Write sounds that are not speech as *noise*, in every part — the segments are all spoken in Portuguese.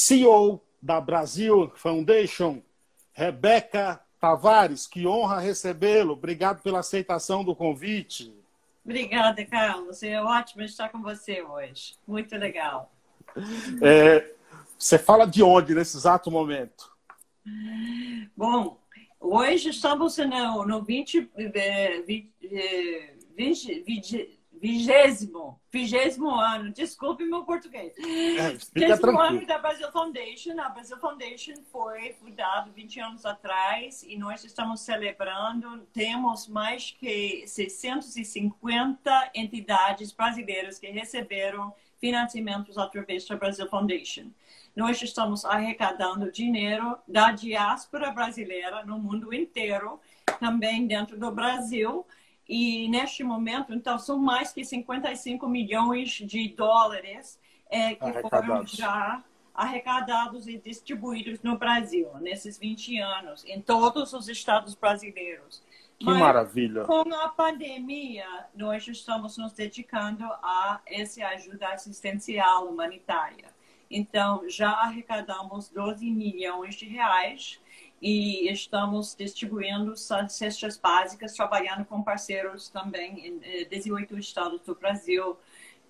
CEO da Brasil Foundation, Rebeca Tavares, que honra recebê-lo. Obrigado pela aceitação do convite. Obrigada, Carlos. É ótimo estar com você hoje. Muito legal. É, você fala de onde nesse exato momento? Bom, hoje estamos no, no 20, 20, 20, 20 vigésimo, vigésimo ano, desculpe meu português. É, vigésimo ano da Brasil Foundation. A Brasil Foundation foi fundada 20 anos atrás e nós estamos celebrando. Temos mais que 650 entidades brasileiras que receberam financiamentos através da Brasil Foundation. Nós estamos arrecadando dinheiro da diáspora brasileira no mundo inteiro, também dentro do Brasil, e neste momento, então, são mais que 55 milhões de dólares é, que foram já arrecadados e distribuídos no Brasil, nesses 20 anos, em todos os estados brasileiros. Que Mas, maravilha! Com a pandemia, nós estamos nos dedicando a essa ajuda assistencial humanitária. Então, já arrecadamos 12 milhões de reais e estamos distribuindo cestas básicas, trabalhando com parceiros também em 18 eh, estados do Brasil,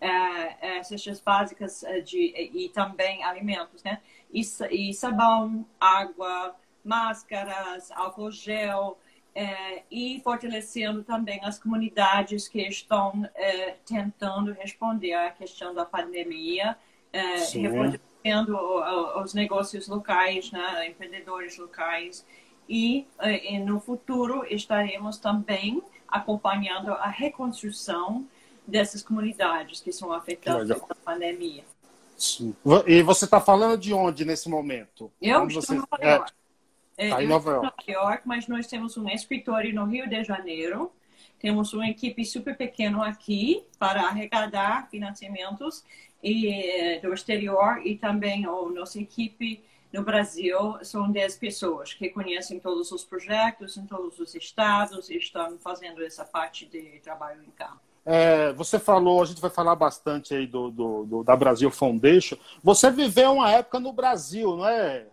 é, é, cestas básicas de, e também alimentos, né? E, e sabão, água, máscaras, álcool gel, é, e fortalecendo também as comunidades que estão tentando responder à questão da pandemia, é, tendo os negócios locais, né, empreendedores locais. E, eh, e no futuro estaremos também acompanhando a reconstrução dessas comunidades que são afetadas pela pandemia. Sim. E você está falando de onde nesse momento? Eu estou você... em Nova York. É, tá em Nova York. Nova York, mas nós temos um escritório no Rio de Janeiro. Temos uma equipe super pequena aqui para arrecadar financiamentos e, eh, do exterior e também a nossa equipe no Brasil são 10 pessoas que conhecem todos os projetos em todos os estados e estão fazendo essa parte de trabalho em campo. É, você falou, a gente vai falar bastante aí do, do, do, da Brasil Foundation. Você viveu uma época no Brasil, não é?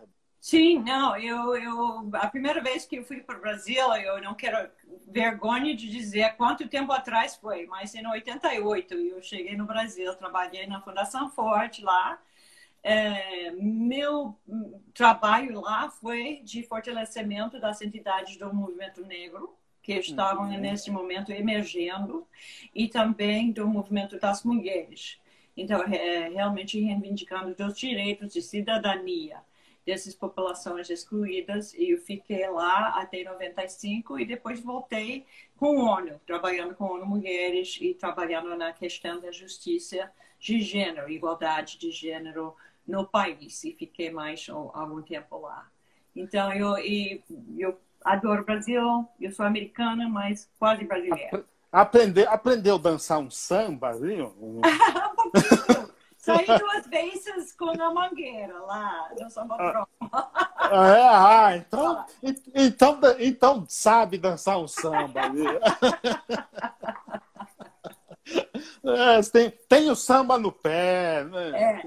Sim, não, eu, eu a primeira vez que eu fui para o Brasil, eu não quero vergonha de dizer quanto tempo atrás foi, mas em 88 eu cheguei no Brasil, trabalhei na Fundação Forte lá. É, meu trabalho lá foi de fortalecimento das entidades do movimento negro, que estavam uhum. nesse momento emergendo, e também do movimento das mulheres. Então, é, realmente reivindicando os direitos de cidadania dessas populações excluídas e eu fiquei lá até 95 e depois voltei com o ONU, trabalhando com ONU Mulheres e trabalhando na questão da justiça de gênero, igualdade de gênero no país e fiquei mais algum tempo lá. Então eu eu adoro o Brasil, eu sou americana, mas quase brasileira. Aprender, aprendeu a dançar um samba, viu? *laughs* *laughs* um pouquinho. Saí duas vezes com a mangueira lá no Samba Pro. É, ah, então, então, então sabe dançar um samba. *laughs* É, tem, tem o samba no pé, né? É.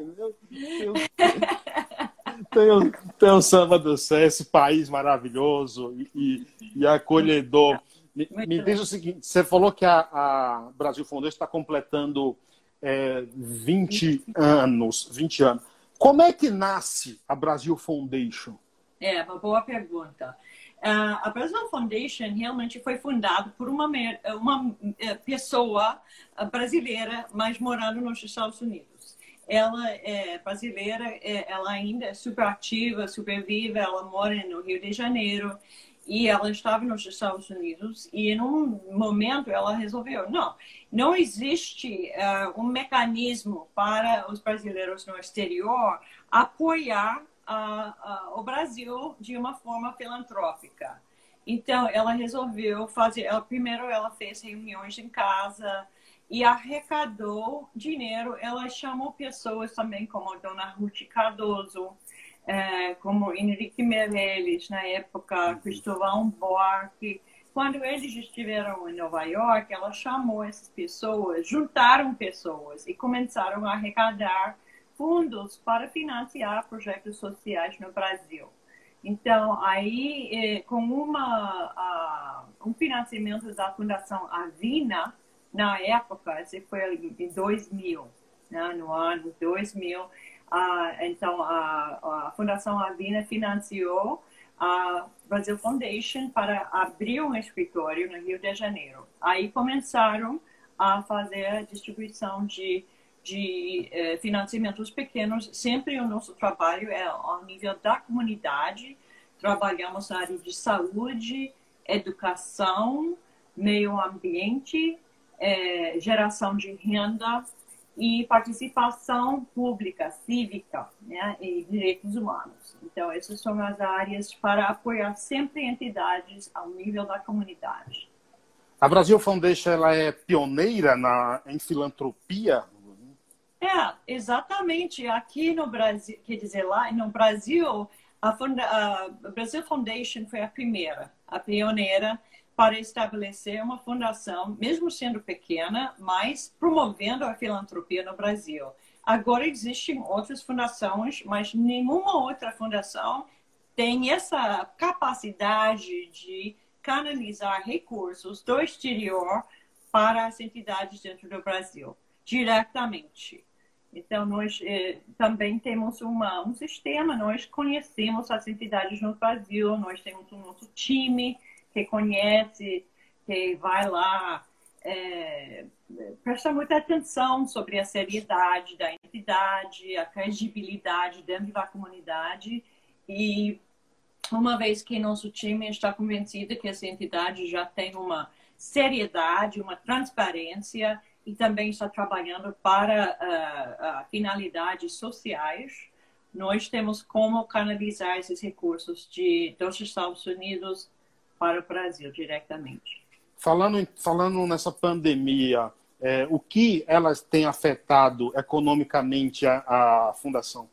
Tem, o, tem o samba do céu, esse país maravilhoso e, e acolhedor. Me, me diz o seguinte: você falou que a, a Brasil Foundation está completando é, 20 anos, 20 anos. Como é que nasce a Brasil Foundation? É, uma boa pergunta. Uh, a Brasil Foundation realmente foi fundada por uma, uma é, pessoa brasileira, mas morando nos Estados Unidos. Ela é brasileira, é, ela ainda é super ativa, super viva, ela mora no Rio de Janeiro e ela estava nos Estados Unidos e em um momento ela resolveu não não existe uh, um mecanismo para os brasileiros no exterior apoiar uh, uh, o Brasil de uma forma filantrópica. Então ela resolveu fazer ela, primeiro ela fez reuniões em casa e arrecadou dinheiro. Ela chamou pessoas também como a dona Ruth Cardoso é, como Henrique Meirelles, na época, uhum. Cristóvão Buarque. Quando eles estiveram em Nova York, ela chamou essas pessoas, juntaram pessoas e começaram a arrecadar fundos para financiar projetos sociais no Brasil. Então, aí, eh, com uma, um financiamento da Fundação Avina, na época, esse foi em 2000, né, no ano 2000, ah, então a, a Fundação Avina financiou a Brasil Foundation para abrir um escritório no Rio de Janeiro. Aí começaram a fazer a distribuição de, de eh, financiamentos pequenos. Sempre o nosso trabalho é ao nível da comunidade. Trabalhamos na área de saúde, educação, meio ambiente, eh, geração de renda e participação pública, cívica né, e direitos humanos. Então, essas são as áreas para apoiar sempre entidades ao nível da comunidade. A Brasil Foundation ela é pioneira na, em filantropia? É, exatamente. Aqui no Brasil, quer dizer, lá no Brasil, a, Funda, a Brasil Foundation foi a primeira, a pioneira para estabelecer uma fundação, mesmo sendo pequena, mas promovendo a filantropia no Brasil. Agora existem outras fundações, mas nenhuma outra fundação tem essa capacidade de canalizar recursos do exterior para as entidades dentro do Brasil, diretamente. Então, nós eh, também temos uma, um sistema, nós conhecemos as entidades no Brasil, nós temos o nosso time que conhece, que vai lá, é, presta muita atenção sobre a seriedade da entidade, a credibilidade dentro da comunidade. E uma vez que nosso time está convencido que essa entidade já tem uma seriedade, uma transparência e também está trabalhando para uh, uh, finalidades sociais, nós temos como canalizar esses recursos de, dos Estados Unidos para o Brasil diretamente. Falando, falando nessa pandemia, é, o que elas têm afetado economicamente a, a, fundação?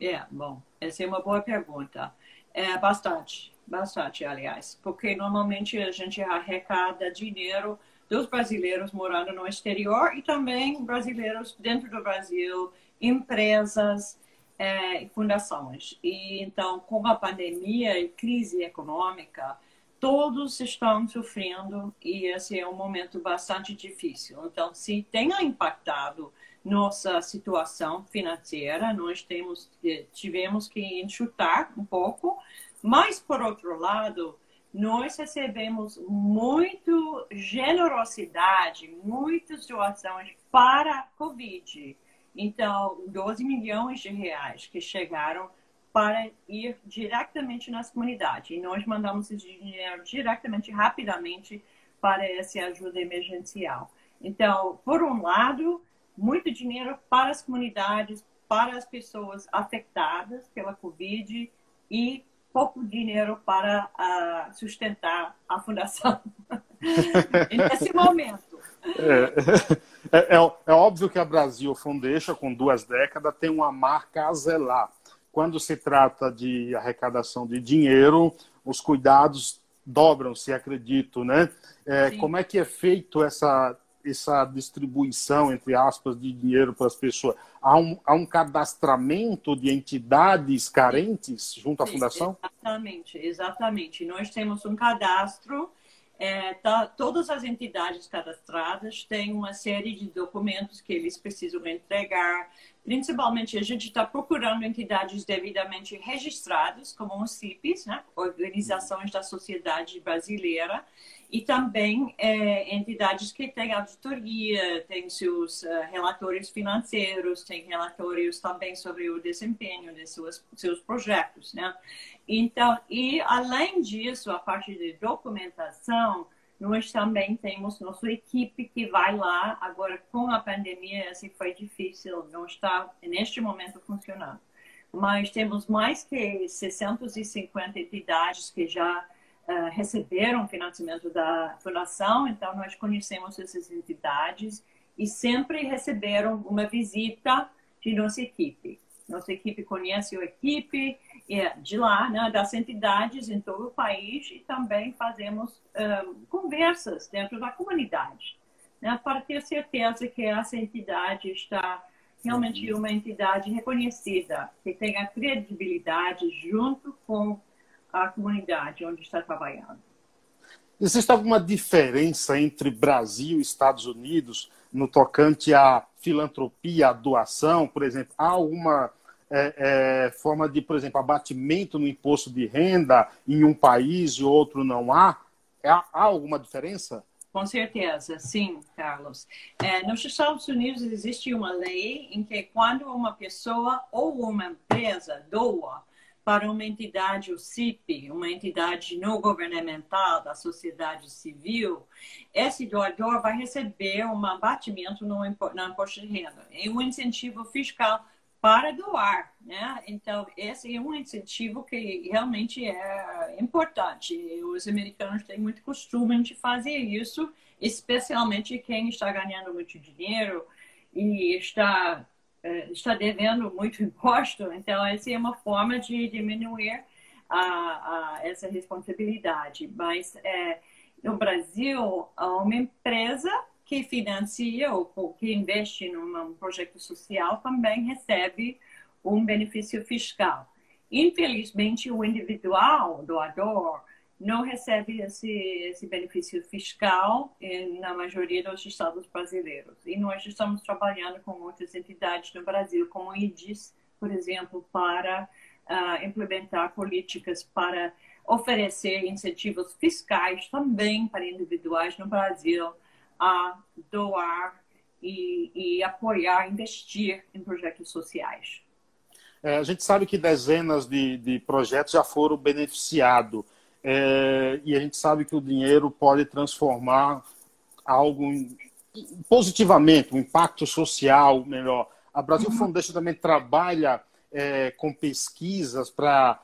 É, bom, essa é uma boa pergunta. É bastante, bastante, aliás, porque normalmente a gente arrecada dinheiro dos brasileiros morando no exterior e também brasileiros dentro do Brasil, empresas é, e fundações. E então, com a pandemia e crise econômica, todos estão sofrendo e esse é um momento bastante difícil. Então, se tenha impactado nossa situação financeira, nós temos, eh, tivemos que enxutar um pouco, mas, por outro lado, nós recebemos muito generosidade, muitas doações para a Covid. Então, 12 milhões de reais que chegaram para ir diretamente nas comunidades. E nós mandamos esse dinheiro diretamente, rapidamente, para essa ajuda emergencial. Então, por um lado, muito dinheiro para as comunidades, para as pessoas afetadas pela Covid e pouco dinheiro para uh, sustentar a fundação *laughs* nesse momento. É, é, é, é, óbvio que a Brasil Foundation, com duas décadas, tem uma marca a zelar quando se trata de arrecadação de dinheiro, os cuidados dobram-se, acredito, né? É, como é que é feito essa, essa distribuição, entre aspas, de dinheiro para as pessoas? Há um, há um cadastramento de entidades carentes junto à Sim, fundação? Exatamente, exatamente. Nós temos um cadastro é, tá, todas as entidades cadastradas têm uma série de documentos que eles precisam entregar. Principalmente, a gente está procurando entidades devidamente registradas, como os CIPs, né? Organizações da Sociedade Brasileira, e também é, entidades que têm auditoria, têm seus uh, relatórios financeiros, têm relatórios também sobre o desempenho de seus, seus projetos, né? Então, e além disso, a parte de documentação, nós também temos nossa equipe que vai lá. Agora, com a pandemia, assim foi difícil, não está neste momento funcionando. Mas temos mais que 650 entidades que já uh, receberam financiamento da fundação, então nós conhecemos essas entidades e sempre receberam uma visita de nossa equipe. Nossa equipe conhece a equipe de lá, né, das entidades em todo o país e também fazemos um, conversas dentro da comunidade, né, para ter certeza que essa entidade está realmente uma entidade reconhecida, que tenha credibilidade junto com a comunidade onde está trabalhando. Existe alguma diferença entre Brasil e Estados Unidos no tocante à filantropia, à doação? Por exemplo, há alguma é, é, forma de, por exemplo, abatimento no imposto de renda em um país e outro não há? Há, há alguma diferença? Com certeza, sim, Carlos. É, nos Estados Unidos existe uma lei em que quando uma pessoa ou uma empresa doa para uma entidade, o CIP, uma entidade não governamental da sociedade civil, esse doador vai receber um abatimento no imposto de renda e um incentivo fiscal para doar, né? Então, esse é um incentivo que realmente é importante. Os americanos têm muito costume de fazer isso, especialmente quem está ganhando muito dinheiro e está eh, está devendo muito imposto, então essa é uma forma de diminuir a, a essa responsabilidade. Mas é, no Brasil, uma empresa que financia ou que investe num projeto social também recebe um benefício fiscal. Infelizmente, o individual doador não recebe esse, esse benefício fiscal na maioria dos estados brasileiros. E nós estamos trabalhando com outras entidades no Brasil, como o IDIS, por exemplo, para uh, implementar políticas para oferecer incentivos fiscais também para individuais no Brasil a doar e, e apoiar, investir em projetos sociais. É, a gente sabe que dezenas de, de projetos já foram beneficiados é, e a gente sabe que o dinheiro pode transformar algo em, positivamente, um impacto social melhor. A Brasil uhum. Foundation também trabalha é, com pesquisas para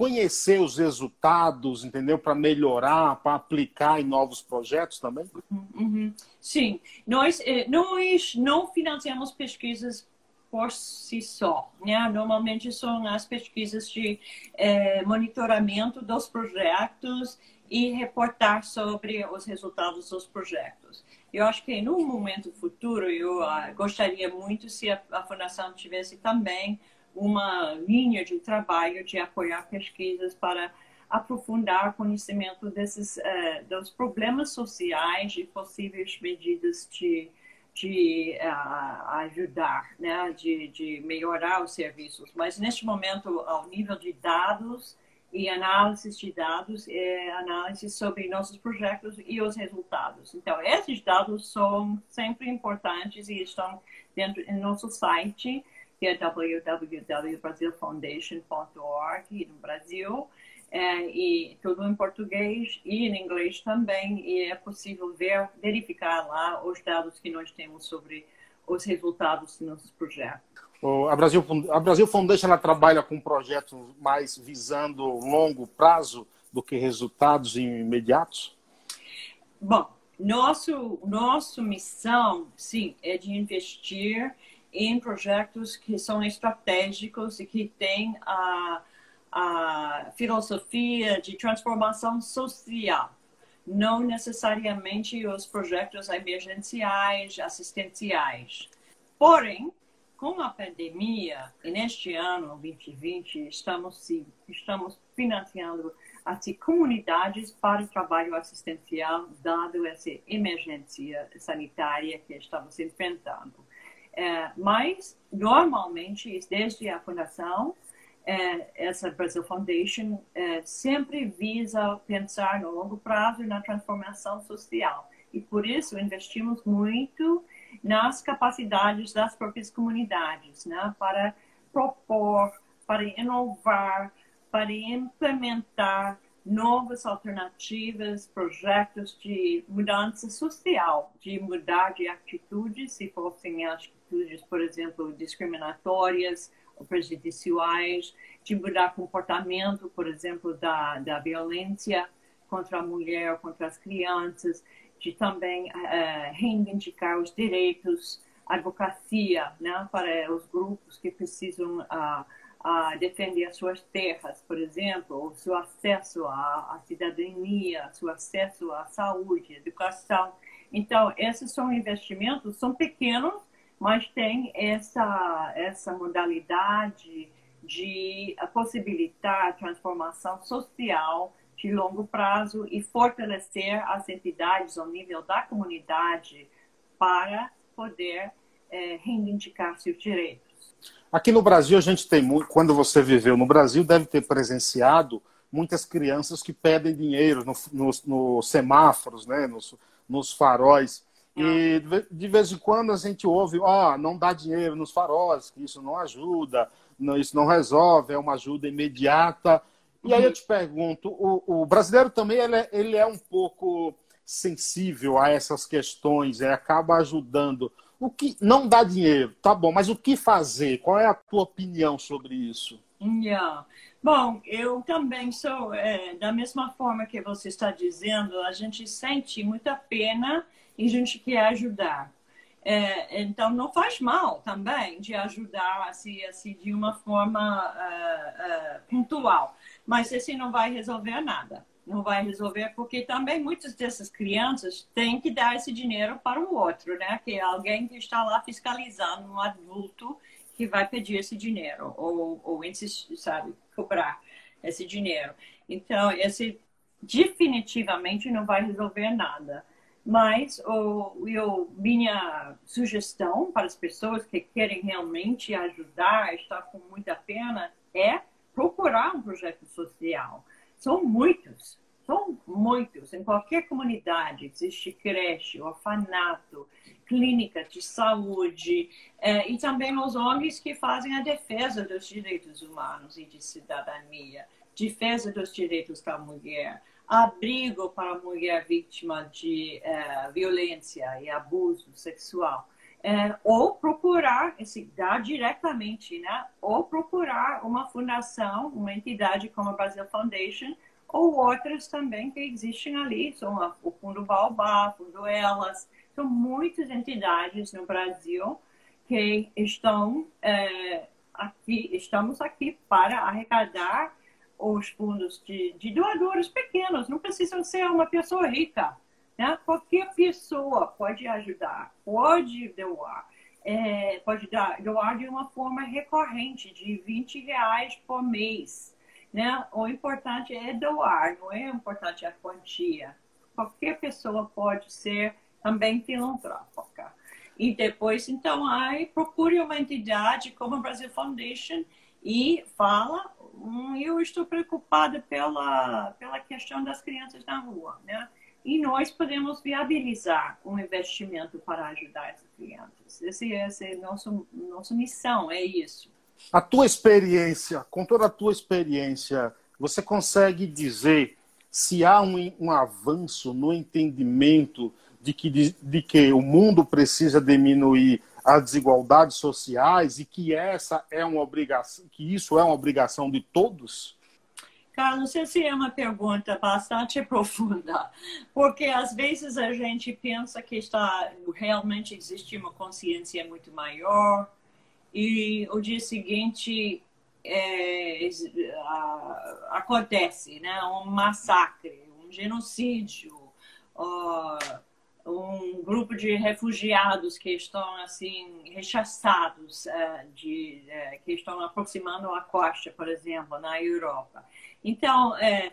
conhecer os resultados, entendeu? Para melhorar, para aplicar em novos projetos também? Uhum. uhum. Sim, nós, eh, nós não financiamos pesquisas por si só. Né? Normalmente são as pesquisas de eh, monitoramento dos projetos e reportar sobre os resultados dos projetos. Eu acho que no momento futuro eu uh, gostaria muito se a, a, fundação tivesse também uma linha de trabalho de apoiar pesquisas para aprofundar o conhecimento desses uh, dos problemas sociais e possíveis medidas de de uh, ajudar, né, de, de melhorar os serviços. Mas neste momento, ao nível de dados e análise de dados, é análise sobre nossos projetos e os resultados. Então, esses dados são sempre importantes e estão dentro do nosso site, que é www.brasilfoundation.org no Brasil é, e tudo em português e em inglês também, e é possível ver, verificar lá os dados que nós temos sobre os resultados dos nossos projetos. A Brasil, a Brasil Foundation ela trabalha com projetos mais visando longo prazo do que resultados imediatos? Bom, nosso, nossa missão, sim, é de investir em projetos que são estratégicos e que têm a a filosofia de transformação social, não necessariamente os projetos emergenciais, assistenciais. Porém, com a pandemia, neste ano 2020, estamos, estamos financiando as comunidades para o trabalho assistencial, dado essa emergência sanitária que estamos enfrentando. É, mas, normalmente, desde a fundação, é, essa Brazil Foundation é, sempre visa pensar no longo prazo e na transformação social. E por isso investimos muito nas capacidades das próprias comunidades, né, para propor, para inovar, para implementar novas alternativas, projetos de mudança social, de mudar de atitudes, se fossem atitudes, por exemplo, discriminatórias, prejudiciais, de mudar comportamento, por exemplo, da, da violência contra a mulher, contra as crianças, de também uh, reivindicar os direitos, advocacia né, para os grupos que precisam uh, uh, defender as suas terras, por exemplo, o seu acesso à, à cidadania, seu acesso à saúde, educação. Então, esses são investimentos, são pequenos, mas tem essa, essa modalidade de possibilitar a transformação social de longo prazo e fortalecer as entidades ao nível da comunidade para poder é, reivindicar seus direitos. Aqui no Brasil, a gente tem muito, quando você viveu no Brasil, deve ter presenciado muitas crianças que pedem dinheiro nos no, no semáforos, né, nos, nos faróis. E de vez em quando a gente ouve, ó, oh, não dá dinheiro nos faróis, que isso não ajuda, não, isso não resolve, é uma ajuda imediata. E aí eu te pergunto, o, o brasileiro também ele é, ele é, um pouco sensível a essas questões, é, acaba ajudando. O que não dá dinheiro, tá bom, mas o que fazer? Qual é a tua opinião sobre isso? Yeah. Bom, eu também sou, é, da mesma forma que você está dizendo, a gente sente muita pena e a gente quer ajudar. É, então, não faz mal também de ajudar assim, assim de uma forma uh, uh, pontual. Mas esse não vai resolver nada. Não vai resolver porque também muitas dessas crianças têm que dar esse dinheiro para o outro, né? Que é alguém que está lá fiscalizando um adulto que vai pedir esse dinheiro ou, ou sabe, cobrar esse dinheiro. Então, esse definitivamente não vai resolver nada. Mas o, eu, minha sugestão para as pessoas que querem realmente ajudar, estar com muita pena, é procurar um projeto social. São muitos, são muitos. Em qualquer comunidade existe creche, orfanato, clínica de saúde eh, e também os ONGs que fazem a defesa dos direitos humanos e de cidadania, defesa dos direitos da mulher, abrigo para a mulher vítima de eh, violência e abuso sexual. É, ou procurar, esse, dar diretamente, né? ou procurar uma fundação, uma entidade como a Brasil Foundation, ou outras também que existem ali, são a, o Fundo Baobá, Fundo Elas, são muitas entidades no Brasil que estão é, aqui, estamos aqui para arrecadar os fundos de, de doadores pequenos, não precisam ser uma pessoa rica. Né? Qualquer pessoa pode ajudar, pode doar. É, pode dar, doar de uma forma recorrente, de 20 reais por mês. Né? O importante é doar, não é importante a quantia. Qualquer pessoa pode ser também filantrópica. E depois, então, aí procure uma entidade como a Brasil Foundation e fala Hum, eu estou preocupada pela, pela questão das crianças na rua, né? E nós podemos viabilizar um investimento para ajudar essas crianças. Esse, essa é a nossa, nossa missão, é isso. A tua experiência, com toda a tua experiência, você consegue dizer se há um, um avanço no entendimento de que, de, de que o mundo precisa diminuir as desigualdades sociais e que essa é uma obrigação, que isso é uma obrigação de todos? Carlos, essa é uma pergunta bastante *laughs* profunda, porque às vezes a gente pensa que está realmente existe uma consciência muito maior e o dia seguinte é, acontece, né, um massacre, um genocídio. Um grupo de refugiados que estão assim rechaçados uh, de uh, que estão aproximando a costa, por exemplo, na Europa. Então, uh,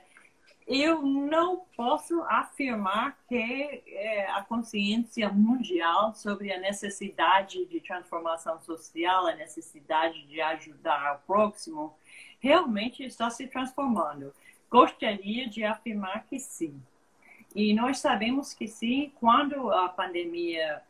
eu não posso afirmar que a consciência mundial sobre a necessidade de transformação social, a necessidade de ajudar o próximo, realmente está se transformando. Gostaria de afirmar que sim. E nós sabemos que sim, quando a pandemia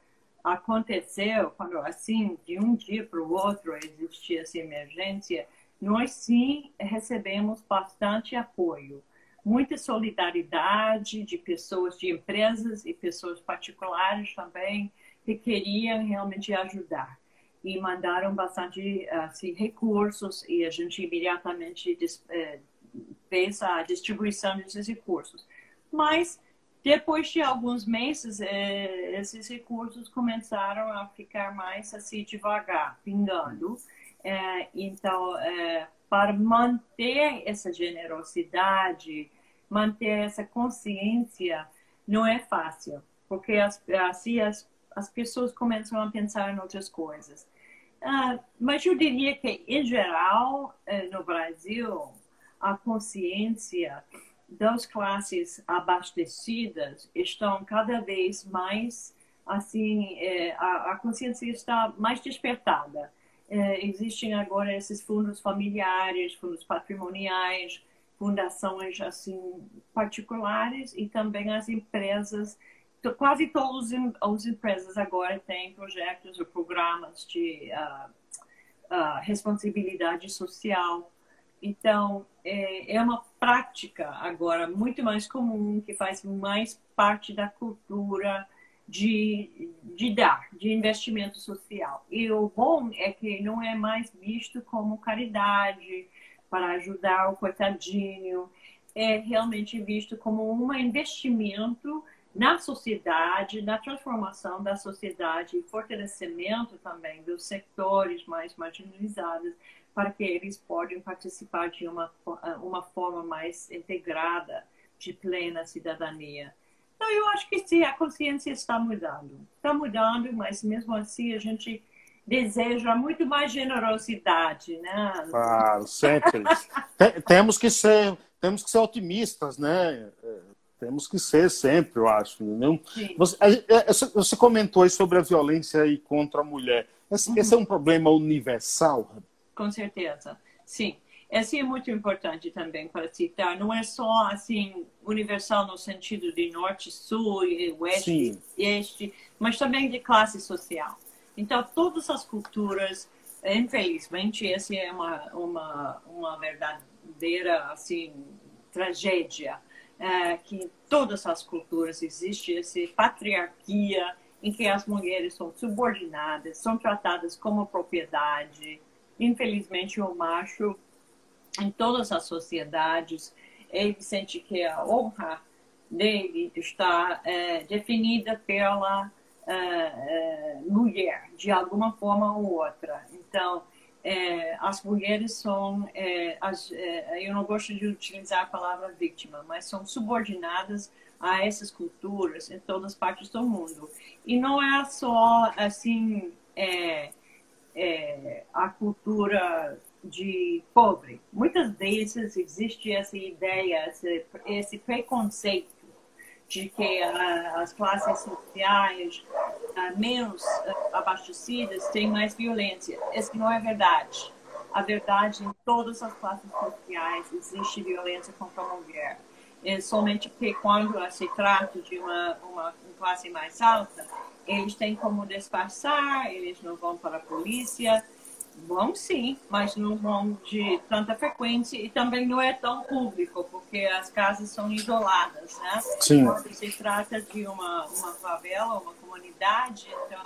aconteceu, quando assim, de um dia para o outro existia essa emergência, nós sim recebemos bastante apoio, muita solidariedade de pessoas, de empresas e pessoas particulares também, que queriam realmente ajudar. E mandaram bastante assim, recursos e a gente imediatamente eh, fez a distribuição desses recursos. Mas depois de alguns meses, é, esses recursos começaram a ficar mais assim devagar, pingando. É, então, é, para manter essa generosidade, manter essa consciência, não é fácil, porque as, assim as, as pessoas começam a pensar em outras coisas. Uh, mas eu diria que, em geral, uh, no Brasil, a consciência das classes abastecidas estão cada vez mais assim eh, a, a, consciência está mais despertada eh, existem agora esses fundos familiares fundos patrimoniais fundações assim particulares e também as empresas quase todas as empresas agora têm projetos ou programas de uh, uh, responsabilidade social. Então, é, é, uma prática agora muito mais comum, que faz mais parte da cultura de, de dar, de investimento social. E o bom é que não é mais visto como caridade, para ajudar o coitadinho, é realmente visto como um investimento na sociedade, na transformação da sociedade e fortalecimento também dos setores mais marginalizados, para que eles possam participar de uma, uma forma mais integrada de plena cidadania. Então, eu acho que sim, a consciência está mudando. Está mudando, mas mesmo assim a gente deseja muito mais generosidade, né? Claro, sempre. *laughs* temos que ser, temos que ser otimistas, né? Temos que ser sempre, eu acho. Não? Você, é, você comentou aí sobre a violência aí contra a mulher. Esse, uhum. esse é um problema universal? Com certeza, sim. Esse é muito importante também para citar. Não é só assim universal no sentido de norte, sul, oeste, este, mas também de classe social. Então, todas as culturas, infelizmente, essa é uma, uma, uma verdadeira assim, tragédia é, que em todas as culturas existe essa patriarquia em que as mulheres são subordinadas, são tratadas como propriedade. Infelizmente, o macho, em todas as sociedades, ele sente que a honra dele está é, definida pela é, é, mulher, de alguma forma ou outra. Então, é, as mulheres são, é, as, é, eu não gosto de utilizar a palavra vítima, mas são subordinadas a essas culturas em todas as partes do mundo. E não é só assim a cultura de pobre. Muitas vezes existe essa ideia, esse, esse preconceito de que uh, as classes sociais uh, menos uh, abastecidas têm mais violência. Isso não é verdade. A verdade, em todas as classes sociais existe violência contra a mulher. É somente que quando se trata de uma, uma classe mais alta, eles têm como disfarçar, eles não vão para a polícia, Vão sim, mas não vão de tanta frequência e também não é tão público, porque as casas são isoladas, né? Sim. Quando se trata de uma, uma favela, uma comunidade, então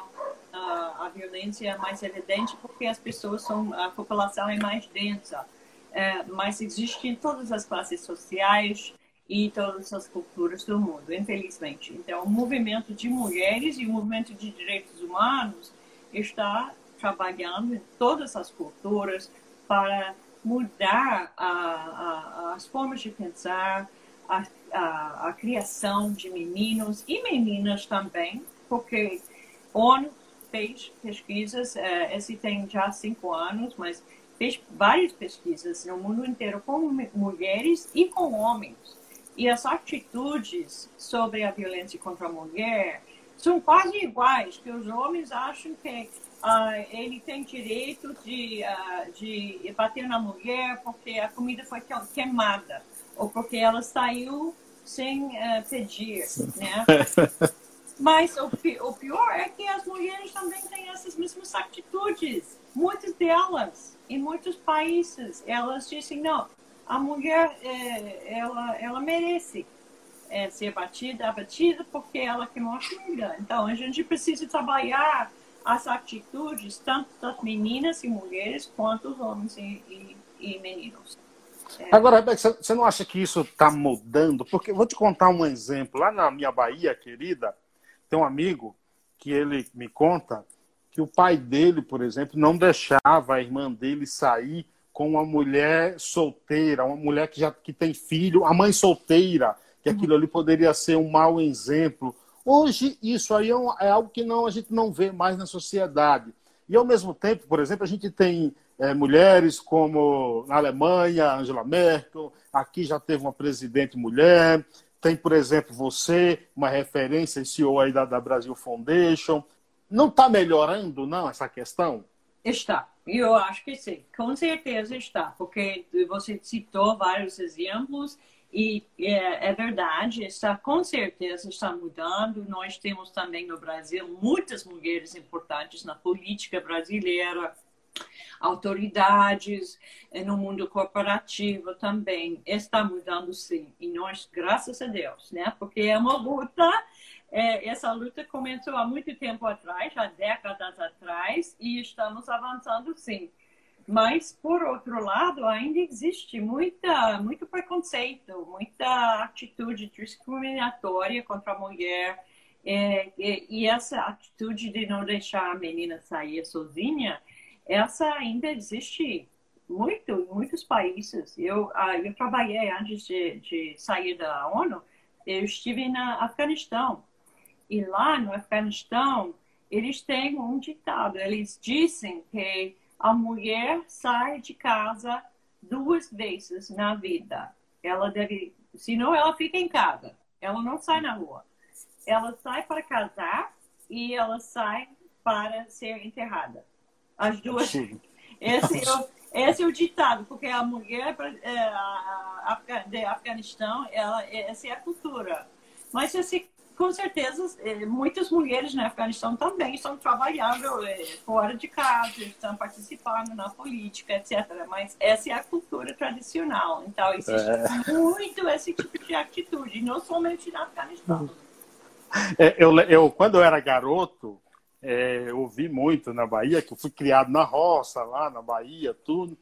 a, a violência é mais evidente porque as pessoas são, a população é mais densa. É, mas existe em todas as classes sociais e todas as culturas do mundo, infelizmente. Então, o movimento de mulheres e o movimento de direitos humanos está trabalhando em todas as culturas para mudar a, a, as formas de pensar, a, a, criação de meninos e meninas também, porque ONU fez pesquisas, é, esse tem já cinco anos, mas fez várias pesquisas no mundo inteiro com mulheres e com homens. E as atitudes sobre a violência contra a mulher são quase iguais, que os homens acham que ah, ele tem direito de, ah, de bater na mulher porque a comida foi queimada ou porque ela saiu sem uh, pedir, né? *laughs* Mas o, o pior é que as mulheres também têm essas mesmas atitudes. Muitas delas, em muitos países, elas dizem, não, a mulher, é, ela, ela merece é, ser batida, abatida porque ela queimou a comida. Então, a gente precisa trabalhar as atitudes tanto das meninas e mulheres quanto dos homens e, e, e meninos. É. Agora, Rebeca, você não acha que isso está mudando? Porque vou te contar um exemplo. Lá na minha Bahia, querida, tem um amigo que ele me conta que o pai dele, por exemplo, não deixava a irmã dele sair com uma mulher solteira, uma mulher que já que tem filho, a mãe solteira, que aquilo ali poderia ser um mau exemplo Hoje, isso aí é, um, é, algo que não, a gente não vê mais na sociedade. E, ao mesmo tempo, por exemplo, a gente tem é, mulheres como na Alemanha, Angela Merkel, aqui já teve uma presidente mulher, tem, por exemplo, você, uma referência, CEO aí da, da Brasil Foundation. Não está melhorando, não, essa questão? Está. Eu acho que sim, com certeza está, porque você citou vários exemplos e é, é, verdade, está com certeza está mudando. Nós temos também no Brasil muitas mulheres importantes na política brasileira, autoridades eh, no mundo corporativo também está mudando sim. E nós, graças a Deus, né? Porque é uma luta. É, essa luta começou há muito tempo atrás, há décadas atrás, e estamos avançando sim. Mas, por outro lado, ainda existe muita, muito preconceito, muita atitude discriminatória contra a mulher. É, e, essa atitude de não deixar a menina sair sozinha, essa ainda existe muito em muitos países. Eu, ah, eu trabalhei antes de, de sair da ONU, eu estive na Afeganistão. E lá no Afeganistão, eles têm um ditado. Eles dizem que a mulher sai de casa duas vezes na vida. Ela deve, senão ela fica em casa. Ela não sai na rua. Ela sai para casar e ela sai para ser enterrada. As duas. Esse é, o, esse é o ditado, porque a mulher é, a, a, de Afeganistão, ela, essa é a cultura. Mas esse com certeza, eh, muitas mulheres no Afeganistão também estão trabalhando eh, fora de casa, estão participando na política, etc. Mas essa é a cultura tradicional. Então, existe é. muito esse tipo de atitude, não somente no Afeganistão. É, eu, eu, quando eu era garoto, é, eu ouvi muito na Bahia, que eu fui criado na roça, lá na Bahia, tudo.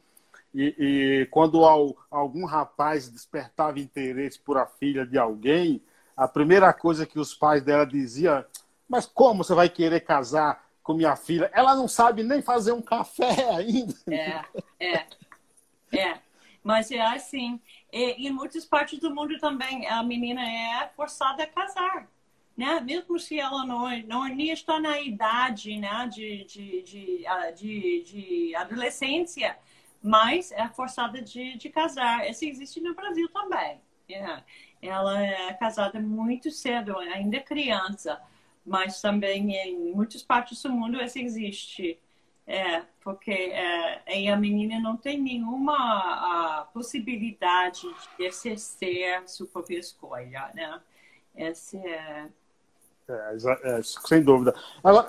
E, e quando algum rapaz despertava interesse por a filha de alguém, a primeira coisa que os pais dela diziam, mas como você vai querer casar com minha filha? Ela não sabe nem fazer um café *laughs* ainda. É, é, é. Mas é assim. E, em muitas partes do mundo também a menina é forçada a casar. Né? Mesmo se ela não, não nem está na idade né? de, de, de, de, de adolescência, mas é forçada de, de casar. Isso existe no Brasil também. Yeah. Ela é casada muito cedo, ainda criança, mas também em muitas partes do mundo isso existe. É, porque é, a menina não tem nenhuma a possibilidade de exercer sua própria escolha, né? Esse é... É, é, sem dúvida. Agora,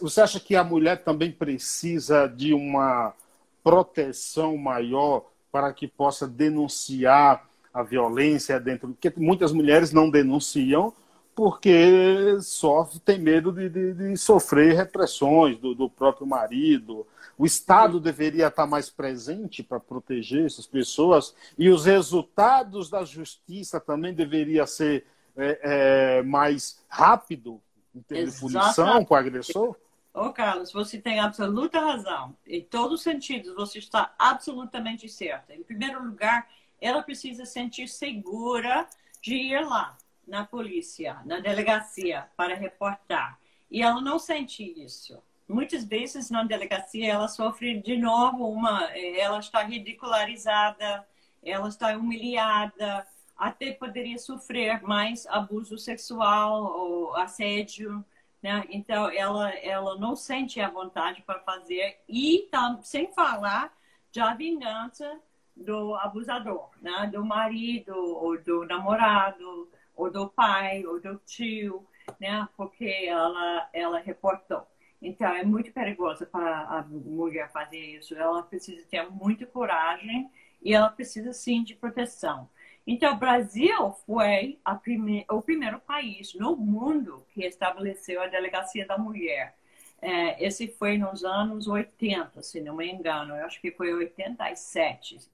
você acha que a mulher também precisa de uma proteção maior para que possa denunciar a violência dentro. Porque muitas mulheres não denunciam porque sofrem, tem medo de, de, de sofrer repressões do, do, próprio marido. O Estado deveria estar mais presente para proteger essas pessoas e os resultados da justiça também deveria ser é, é, mais rápido em termos de punição com o agressor. Ô, oh, Carlos, você tem absoluta razão. Em todos os sentidos, você está absolutamente certa. Em primeiro lugar, ela precisa sentir segura de ir lá na polícia, na delegacia, para reportar. E ela não sente isso. Muitas vezes na delegacia ela sofre de novo uma, ela está ridicularizada, ela está humilhada, até poderia sofrer mais abuso sexual ou assédio, né? Então ela ela não sente a vontade para fazer e tá, sem falar da vingança do abusador, né? do marido, ou do namorado, ou do pai, ou do tio, né? porque ela, ela reportou. Então, é muito perigoso para a mulher fazer isso. Ela precisa ter muita coragem e ela precisa, sim, de proteção. Então, o Brasil foi prime... o primeiro país no mundo que estabeleceu a Delegacia da Mulher. É, esse foi nos anos 80, se não me engano. Eu acho que foi 87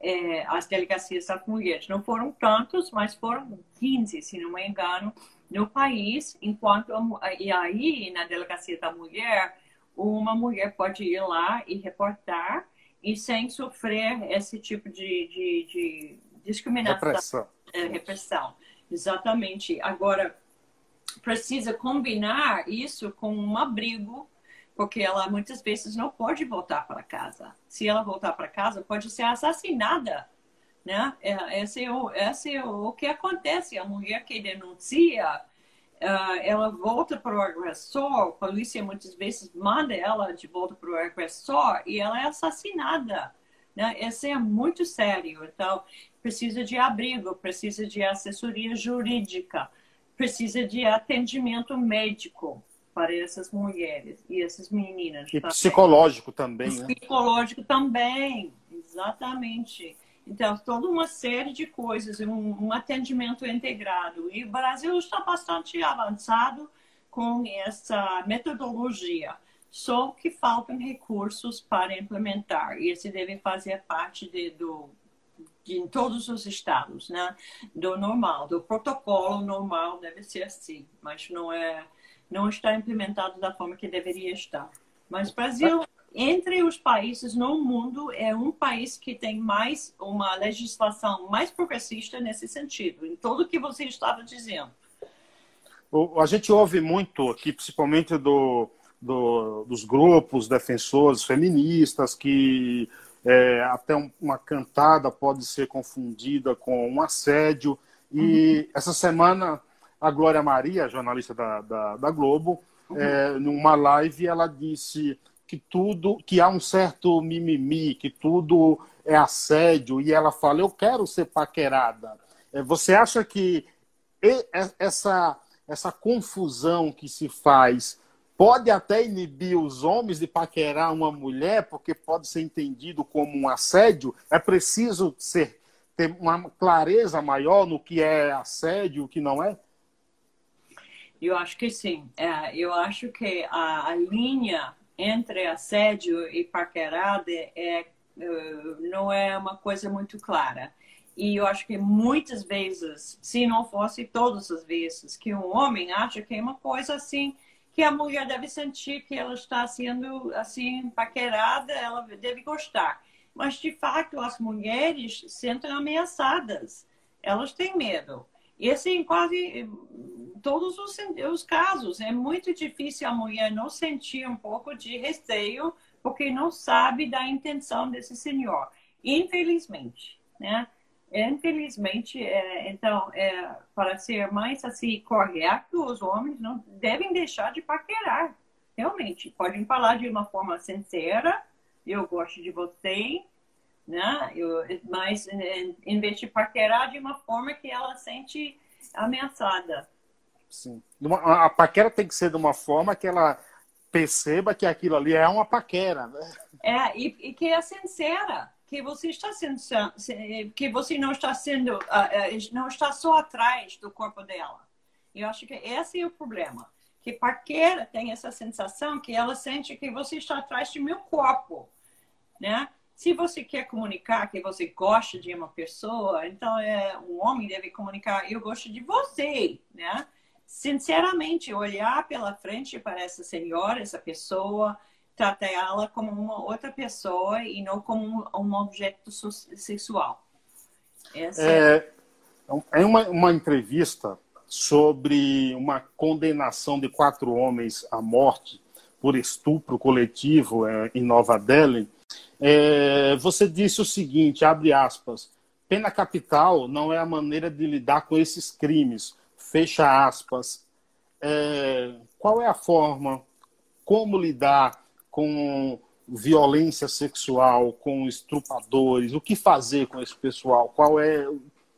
é, as delegacias das mulheres. Não foram tantos, mas foram 15, se não me engano, no país, enquanto e aí na delegacia da mulher, uma mulher pode ir lá e reportar e sem sofrer esse tipo de, de, de discriminação, repressão. É, repressão. Exatamente. Agora, precisa combinar isso com um abrigo, porque ela muitas vezes não pode voltar para casa. Se ela voltar para casa, pode ser assassinada. Né? É, esse, é o, esse é o que acontece. A mulher que denuncia, uh, ela volta para o agressor, a polícia muitas vezes manda ela de volta para o agressor e ela é assassinada. Né? Esse é muito sério. Então, precisa de abrigo, precisa de assessoria jurídica precisa de atendimento médico para essas mulheres e essas meninas. E também. psicológico também, né? Psicológico também, exatamente. Então, toda uma série de coisas, um, um atendimento integrado. E o Brasil está bastante avançado com essa metodologia. Só que faltam recursos para implementar. E esse deve fazer parte de, do em todos os estados, né? Do normal, do protocolo normal deve ser assim, mas não é, não está implementado da forma que deveria estar. Mas Brasil, entre os países no mundo, é um país que tem mais uma legislação mais progressista nesse sentido, em tudo que você estava dizendo. A gente ouve muito aqui, principalmente do, do, dos grupos defensores feministas que é, até um, uma cantada pode ser confundida com um assédio. E uhum. essa semana, a Glória Maria, jornalista da, da, da Globo, uhum. é, numa live, ela disse que tudo, que há um certo mimimi, que tudo é assédio, e ela fala, eu quero ser paquerada. É, você acha que essa, essa confusão que se faz pode até inibir os homens de paquerar uma mulher, porque pode ser entendido como um assédio. É preciso ser, ter uma clareza maior no que é assédio e o que não é? Eu acho que sim. É, eu acho que a, a, linha entre assédio e paquerada é, uh, não é uma coisa muito clara. E eu acho que muitas vezes, se não fosse todas as vezes, que um homem acha que é uma coisa assim que a mulher deve sentir que ela está sendo assim paquerada, ela deve gostar. Mas de fato as mulheres sentem ameaçadas, elas têm medo. E assim quase todos os, os casos é muito difícil a mulher não sentir um pouco de receio porque não sabe da intenção desse senhor, infelizmente, né? Infelizmente, é, então, é, para ser mais assim correto, os homens não devem deixar de paquerar. Realmente, podem falar de uma forma sincera, eu gosto de você, né? Eu, mas em vez de paquerar de uma forma que ela sente ameaçada. Sim. A paquera tem que ser de uma forma que ela perceba que aquilo ali é uma paquera. Né? É, e, e que é sincera que você está sendo que você não está sendo não está só atrás do corpo dela. Eu acho que esse é o problema. Que parqueira tem essa sensação que ela sente que você está atrás do meu corpo, né? Se você quer comunicar que você gosta de uma pessoa, então é um homem deve comunicar eu gosto de você, né? Sinceramente, olhar pela frente para essa senhora, essa pessoa, trata ela como uma outra pessoa e não como um, objeto sexual. Essa é, é uma, uma entrevista sobre uma condenação de quatro homens à morte por estupro coletivo é, em Nova Delhi. É, você disse o seguinte, abre aspas, pena capital não é a maneira de lidar com esses crimes, fecha aspas. É, qual é a forma, como lidar com violência sexual, com estrupadores, o que fazer com esse pessoal? Qual é.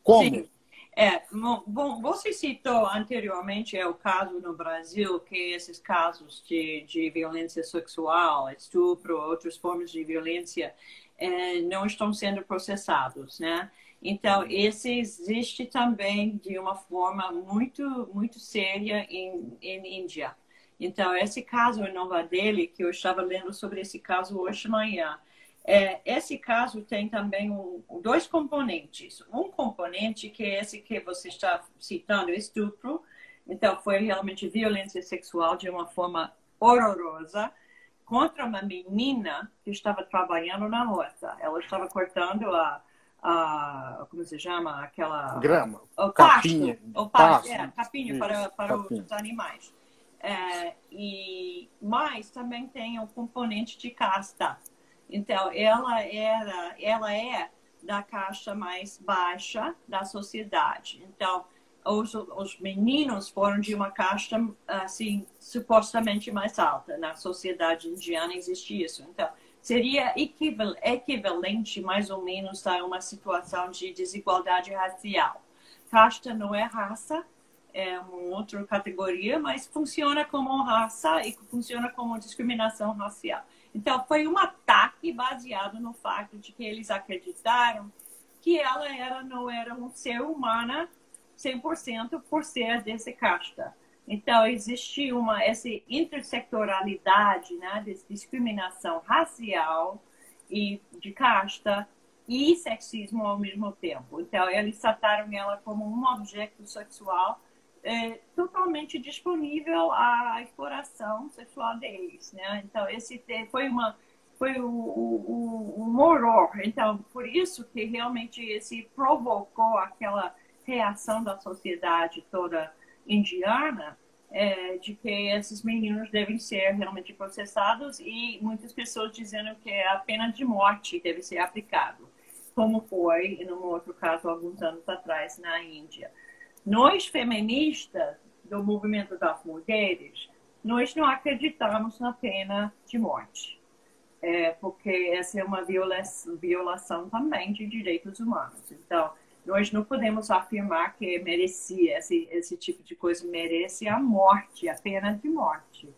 Como? Sim. É, bom, você citou anteriormente é o caso no Brasil que esses casos de, de violência sexual, estupro, outras formas de violência é, não estão sendo processados, né? Então, esse existe também de uma forma muito, muito séria em, em Índia. Então, esse caso em Nova Delhi, que eu estava lendo sobre esse caso hoje de manhã, é, esse caso tem também um, dois componentes. Um componente que é esse que você está citando, estupro. Então, foi realmente violência sexual de uma forma horrorosa contra uma menina que estava trabalhando na roça. Ela estava cortando a, a como se chama aquela grama, o capinha, o pasto, é, capinha para, para capinha. os animais. É, e mas também tem o componente de casta. Então ela era, ela é da caixa mais baixa da sociedade. Então os, os meninos foram de uma caixa assim supostamente mais alta. Na sociedade indiana existe isso. Então seria equivalente, mais ou menos, a uma situação de desigualdade racial. Casta não é raça, é uma outra categoria, mas funciona como raça e funciona como discriminação racial. Então, foi um ataque baseado no fato de que eles acreditaram que ela era, não era um ser humano 100% por ser desse casta. Então, existe uma essa intersectoralidade, né, de discriminação racial e de casta e sexismo ao mesmo tempo. Então, eles trataram ela como um objeto sexual é, totalmente disponível à exploração sexual deles, né? Então, esse foi uma foi o, o, o horror. Então, por isso que realmente esse provocou aquela reação da sociedade toda indiana é, de que esses meninos devem ser realmente processados e muitas pessoas dizendo que a pena de morte deve ser aplicado, como foi, num outro caso, alguns anos atrás, na Índia. Nós, feministas do movimento das mulheres, nós não acreditamos na pena de morte, é, porque essa é uma violação também de direitos humanos. Então, nós não podemos afirmar que merecia esse, esse tipo de coisa merece a morte, a pena de morte.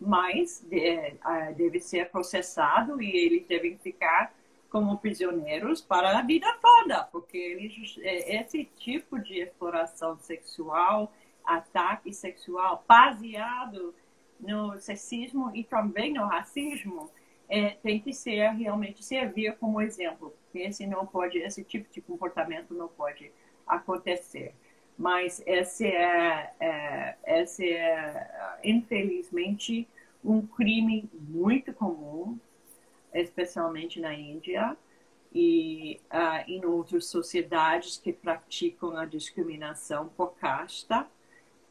Mas de, deve ser processado e eles devem ficar como prisioneiros para a vida toda, porque é, esse tipo de exploração sexual, ataque sexual baseado no sexismo e também no racismo, é, tem que ser realmente servir como exemplo, esse não pode, esse tipo de comportamento não pode acontecer. Mas esse é, é, esse é infelizmente um crime muito comum, especialmente na Índia e uh, em outras sociedades que praticam a discriminação por casta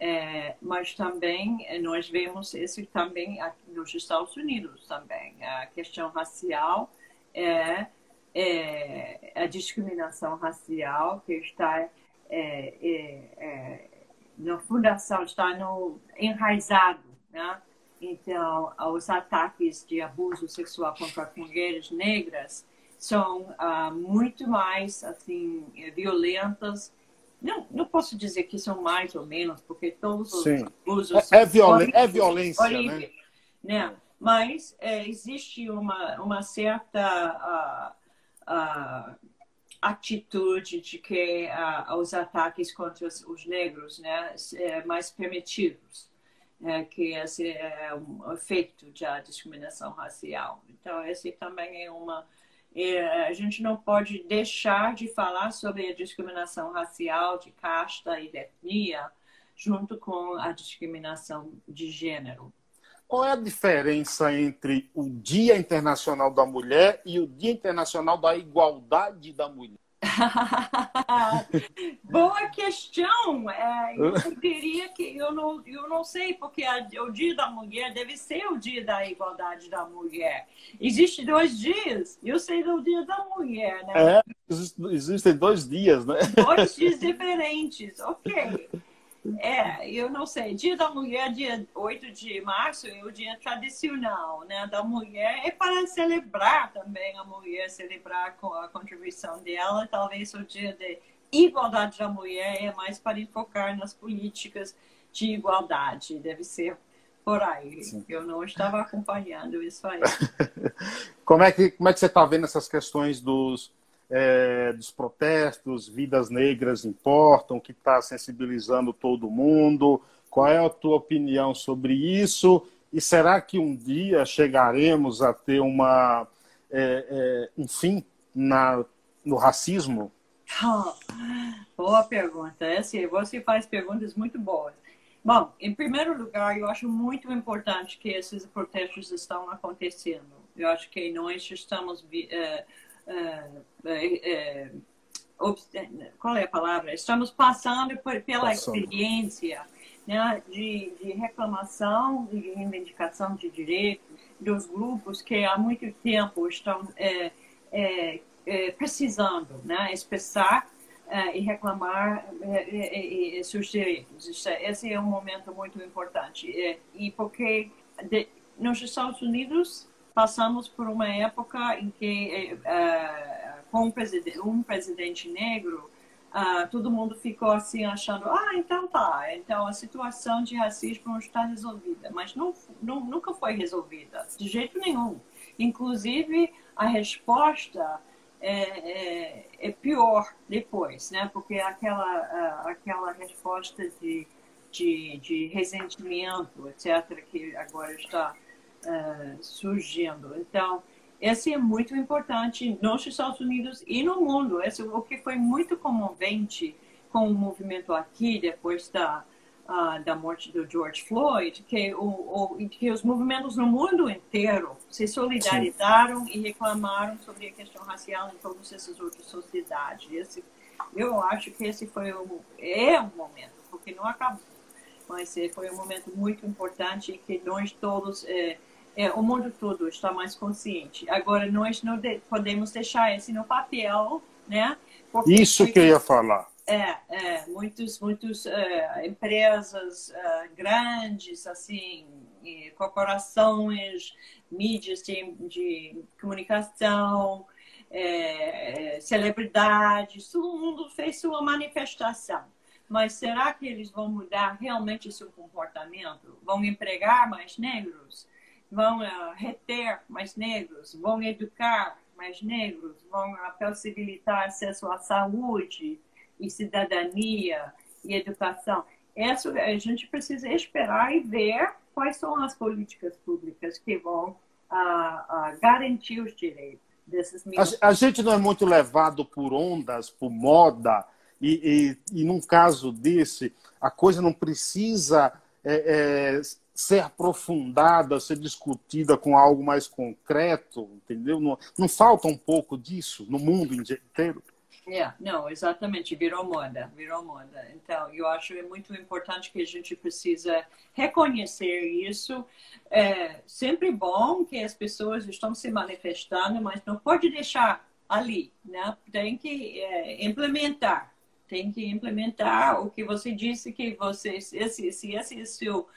é, mas também é, nós vemos isso também nos Estados Unidos também. A questão racial é, é a discriminação racial que está é, é, é na fundação, está no enraizado, né? Então, os ataques de abuso sexual contra mulheres negras são uh, muito mais assim violentas não, não posso dizer que são mais ou menos, porque todos os Sim. usos. É, é, violen é violência, né? né? Mas é, existe uma, uma certa uh, uh, atitude de que uh, os ataques contra os, os negros né, é mais permitidos. É, que esse é um efeito da discriminação racial. Então, esse também é uma a gente não pode deixar de falar sobre a discriminação racial, de casta e de etnia, junto com a discriminação de gênero. Qual é a diferença entre o Dia Internacional da Mulher e o Dia Internacional da Igualdade da Mulher? *laughs* Boa questão. É, eu *laughs* diria que eu não, eu não sei, porque a, o Dia da Mulher deve ser o Dia da Igualdade da Mulher. Existem dois dias. Eu sei do Dia da Mulher, né? É, existem dois dias, né? Dois dias *laughs* diferentes, ok. É, eu não sei. Dia da Mulher, dia 8 de março, é o dia tradicional né, da mulher. É para celebrar também a mulher, celebrar com a contribuição dela. Talvez o dia de igualdade da mulher é mais para focar nas políticas de igualdade. Deve ser por aí. Sim. Eu não estava acompanhando isso aí. *laughs* como, é que, como é que você está vendo essas questões dos é, dos protestos, vidas negras importam, que está sensibilizando todo mundo. Qual é a tua opinião sobre isso? E será que um dia chegaremos a ter uma, é, é, um fim na, no racismo? *laughs* boa pergunta. É assim, você faz perguntas muito boas. Bom, em primeiro lugar, eu acho muito importante que esses protestos estão acontecendo. Eu acho que nós estamos é, qual é a palavra? Estamos passando por, pela passando. experiência né, de, de reclamação e reivindicação de direitos dos grupos que há muito tempo estão é, é, é, precisando né, expressar é, e reclamar é, é, seus direitos. esse é um momento muito importante. e porque de, nos Estados Unidos passamos por uma época em que com um presidente, um presidente negro ah, todo mundo ficou assim achando, ah, então tá, então a situação de racismo está resolvida, mas não, não, nunca foi resolvida, de jeito nenhum. Inclusive, a resposta é, é, é pior depois, né? Porque aquela, aquela resposta de, de, de ressentimento, etc., que agora está uh, surgindo. Então, esse é muito importante nos Estados Unidos e no mundo. Esse, o que foi muito comovente com o movimento aqui, depois da, uh, da morte do George Floyd, que, o, o, que os movimentos no mundo inteiro se solidarizaram Sim. e reclamaram sobre a questão racial em todas essas outras sociedades. Esse, eu acho que esse foi um, é um momento, porque não acabou, mas foi um momento muito importante que nós todos... é, o mundo todo está mais consciente. Agora, nós não de, podemos deixar esse no papel, né? Porque Isso muitos, que eu ia falar. É, é muitos, muitos uh, empresas uh, grandes, assim, corporações, mídias de, de comunicação, é, celebridades, todo mundo fez sua manifestação. Mas será que eles vão mudar realmente seu comportamento? Vão empregar mais negros? Vão uh, reter mais negros, vão educar mais negros, vão uh, possibilitar acesso à saúde e cidadania e educação. Isso a gente precisa esperar e ver quais são as políticas públicas que vão uh, garantir os direitos desses meninos. A, a, gente não é muito levado por ondas, por moda, e, e, e num caso desse, a coisa não precisa é, é, ser aprofundada, ser discutida com algo mais concreto, entendeu? Não, não falta um pouco disso no mundo inteiro? Yeah, é, não, exatamente, virou moda, virou moda. Então, eu acho é muito importante que a gente precisa reconhecer isso. É sempre bom que as pessoas estão se manifestando, mas não pode deixar ali, né? Tem que é, implementar, tem que implementar o que você disse que você, esse, esse, esse é o seu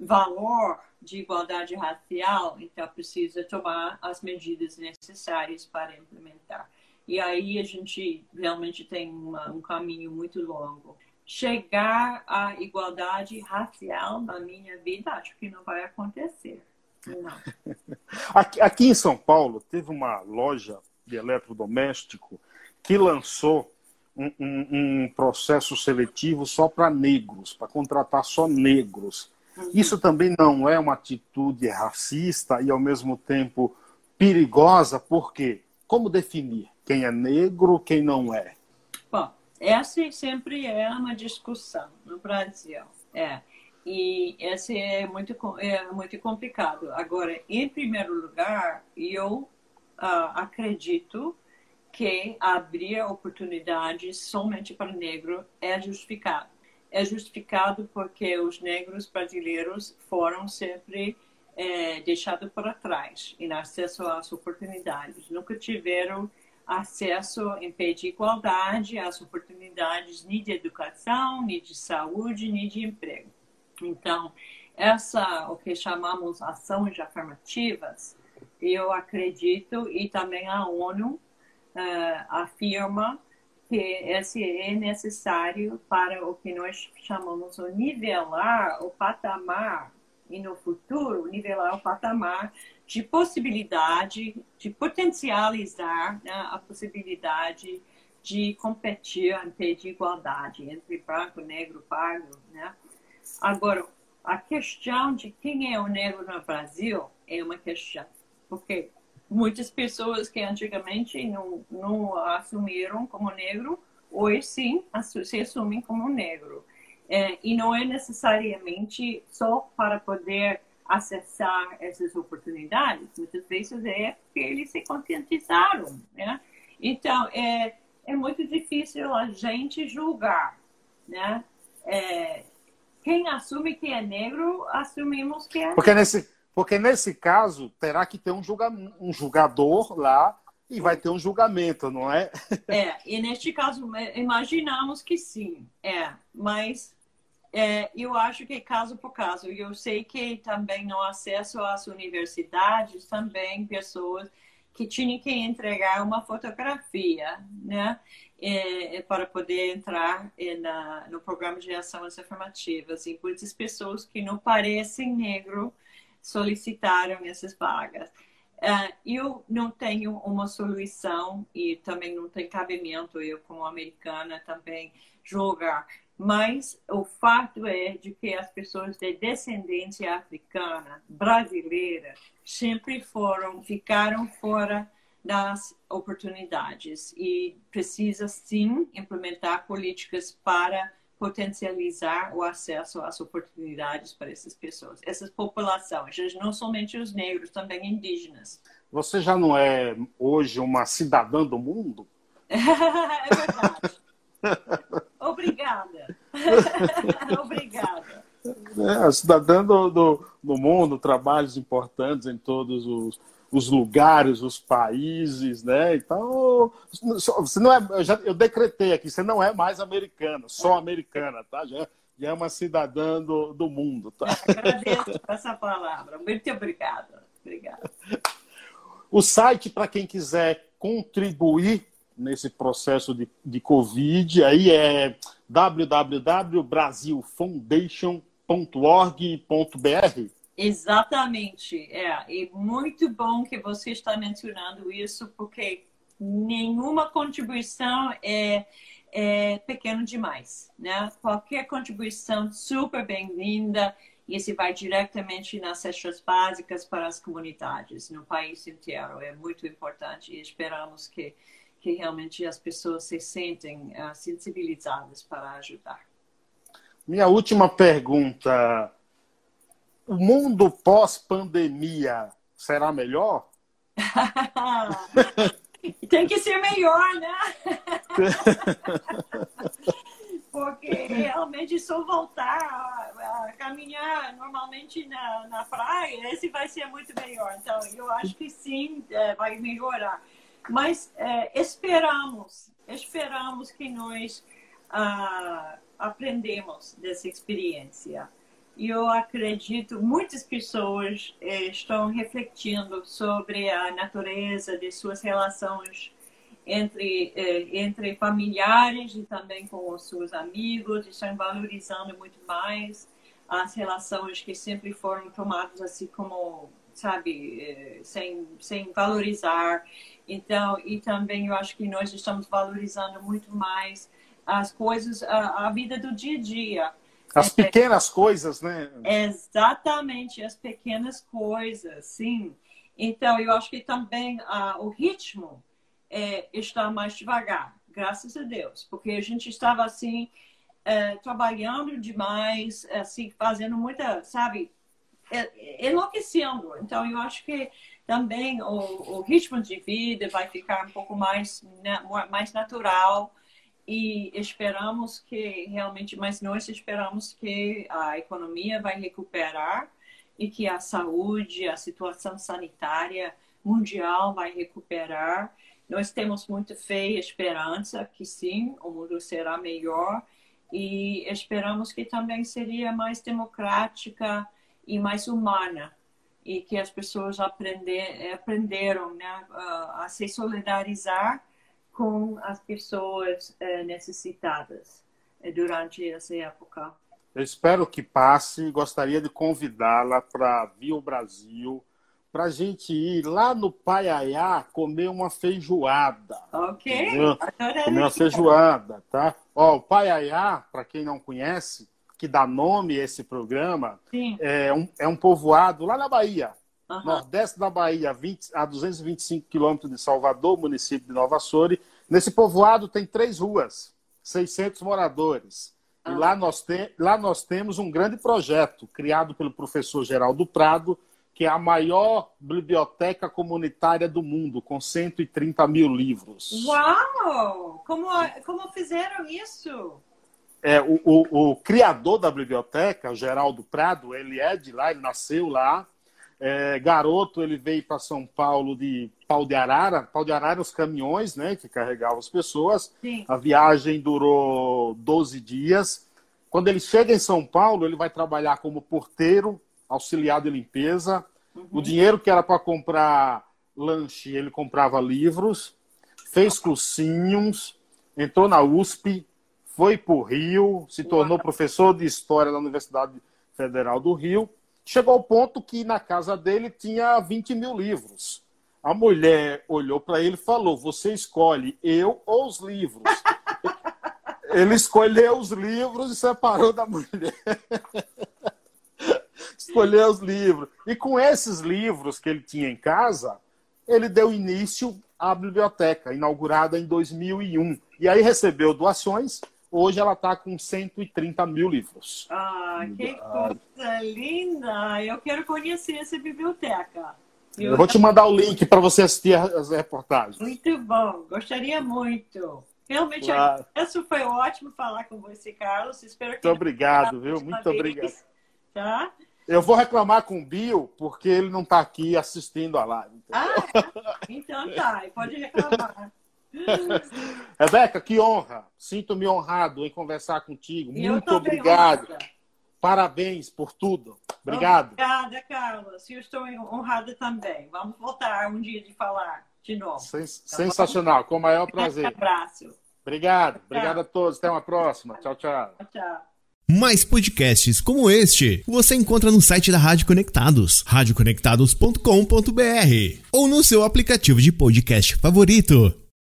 valor de igualdade racial, então precisa tomar as medidas necessárias para implementar. E aí a gente realmente tem uma, um caminho muito longo. Chegar à igualdade racial na minha vida, acho que não vai acontecer. Não. *laughs* Aqui, aqui em São Paulo, teve uma loja de eletrodoméstico que lançou um, um, um processo seletivo só para negros, para contratar só negros. Isso também não é uma atitude racista e, ao mesmo tempo, perigosa, porque como definir quem é negro, quem não é? Bom, essa sempre é uma discussão no Brasil. É. E esse é muito, é muito complicado. Agora, em primeiro lugar, eu uh, acredito que abrir oportunidades somente para negro é justificado é justificado porque os negros brasileiros foram sempre é, deixados para trás em acesso às oportunidades. Nunca tiveram acesso em pé de igualdade às oportunidades nem de educação, nem de saúde, nem de emprego. Então, essa, o que chamamos ações afirmativas, eu acredito, e também a ONU uh, afirma que esse é necessário para o que nós chamamos de nivelar o patamar e no futuro nivelar o patamar de possibilidade de potencializar né, a possibilidade de competir ante de igualdade entre branco, negro, pardo, né? Agora, a questão de quem é o negro no Brasil é uma questão, porque muitas pessoas que antigamente não, não assumiram como negro, hoje sim se assumem como negro. É, e não é necessariamente só para poder acessar essas oportunidades, muitas vezes é porque eles se conscientizaram. Né? Então, é, é muito difícil a gente julgar, né? É, quem assume que é negro, assumimos que é. Porque nesse, porque nesse caso terá que ter um, julga, um julgador lá e vai ter um julgamento, não é? É, e neste caso imaginamos que sim, é, mas é, eu acho que é caso por caso. Eu sei que também no acesso às universidades, também pessoas que tinham que entregar uma fotografia, né? É, é para poder entrar na, no programa de ações afirmativas. E muitas pessoas que não parecem negro solicitaram essas vagas. Uh, eu não tenho uma solução e também não tem cabimento eu como americana também julgar mas o fato é de que as pessoas de descendência africana, brasileira, sempre foram, ficaram fora das oportunidades e precisa sim implementar políticas para potencializar o acesso às oportunidades para essas pessoas, essas populações, não somente os negros, também indígenas. Você já não é hoje uma cidadã do mundo? *laughs* é verdade. *laughs* Obrigada. *laughs* Obrigada. É, cidadã do, do, do, mundo, trabalhos importantes em todos os, os lugares, os países, né? Então, você não é, eu, já, eu decretei aqui, você não é mais americana, só americana, tá? Já, já é uma cidadã do, do mundo, tá? *laughs* Agradeço essa palavra. Muito obrigada. Obrigada. O site, para quem quiser contribuir nesse processo de, de Covid, aí é www.brasilfoundation.org.br. Exatamente, é. E muito bom que você está mencionando isso, porque nenhuma contribuição é, é pequeno demais, né? Qualquer contribuição super bem-vinda e se vai diretamente nas cestas básicas para as comunidades no país inteiro. É muito importante e esperamos que que realmente as pessoas se sentem uh, sensibilizadas para ajudar. Minha última pergunta: o mundo pós-pandemia será melhor? *laughs* Tem que ser melhor, né? *laughs* Porque realmente só voltar a, a caminhar normalmente na, na praia, esse vai ser muito melhor. Então, eu acho que sim, é, vai melhorar. Mas é, esperamos, esperamos que nós ah, aprendemos dessa experiência. E eu acredito muitas pessoas eh, estão refletindo sobre a natureza de suas relações entre eh, entre familiares e também com os seus amigos, estão valorizando muito mais as relações que sempre foram tomadas assim como sabe, eh, sem, sem valorizar. Então, e também eu acho que nós estamos valorizando muito mais as coisas, a, a vida do dia a dia. As é, pequenas coisas, né? Exatamente, as pequenas coisas, sim. Então, eu acho que também ah, o ritmo é, está mais devagar, graças a Deus, porque a gente estava assim, é, trabalhando demais, assim, fazendo muita, sabe, é, enlouquecendo. Então, eu acho que também o, o, ritmo de vida vai ficar um pouco mais, né, mais natural e esperamos que realmente, mas nós esperamos que a economia vai recuperar e que a saúde, a situação sanitária mundial vai recuperar. Nós temos muita fé e esperança que sim, o mundo será melhor e esperamos que também seria mais democrática, e mais humana e que as pessoas aprender, aprenderam né, a, se solidarizar com as pessoas eh, necessitadas eh, durante essa época. Eu espero que passe. Gostaria de convidá-la para vir ao Brasil, para a gente ir lá no Paiaiá comer uma feijoada. Ok. Comer uma feijoada, tá? Ó, o Paiaiá, para quem não conhece, que dá nome a esse programa, é um, é um povoado lá na Bahia, uhum. nordeste da Bahia, 20, a 225 quilômetros de Salvador, município de Nova Açores. Nesse povoado tem três ruas, 600 moradores. Uhum. E lá nós, te, lá nós temos um grande projeto criado pelo professor Geraldo Prado, que é a maior biblioteca comunitária do mundo, com 130 mil livros. Uau! Como, como fizeram isso? É, o, o, o criador da biblioteca, Geraldo Prado, ele é de lá, ele nasceu lá. É, garoto, ele veio para São Paulo de Pau de Arara. Pau de Arara, os caminhões né, que carregavam as pessoas. Sim. A viagem durou 12 dias. Quando ele chega em São Paulo, ele vai trabalhar como porteiro, auxiliar de limpeza. Uhum. O dinheiro que era para comprar lanche, ele comprava livros. Fez cursinhos, entrou na USP, foi para o Rio, se tornou Uau. professor de História da Universidade Federal do Rio Chegou ao ponto que na casa dele tinha 20 mil livros. A mulher olhou para ele e falou: Você escolhe eu ou os livros? *laughs* ele escolheu os livros e separou da mulher. *laughs* escolheu os livros. E com esses livros que ele tinha em casa, ele deu início à biblioteca, inaugurada em 2001. E aí recebeu doações Hoje ela está com 130 mil livros. Ah, que coisa linda! Eu quero conhecer essa biblioteca. Eu, Eu vou te mandar o link para você assistir as reportagens. Muito bom, gostaria muito. Realmente, claro. isso foi ótimo falar com você, Carlos. Espero que. Muito obrigado, viu? Muito vez. obrigado. Tá? Eu vou reclamar com o Bill, porque ele não está aqui assistindo a live. Ah, então tá, pode reclamar. *laughs* *laughs* Rebeca, que honra. Sinto-me honrado em conversar contigo. Muito obrigado. Honrada. Parabéns por tudo. Obrigado. Obrigada, Carlos. Eu estou honrada também. Vamos voltar um dia de falar de novo. Sens tá sensacional, com o maior prazer. Um abraço. Obrigado. Obrigado a todos. Até uma próxima. Tchau, tchau. Tchau. Mais podcasts como este você encontra no site da Rádio Conectados, radioconectados.com.br ou no seu aplicativo de podcast favorito.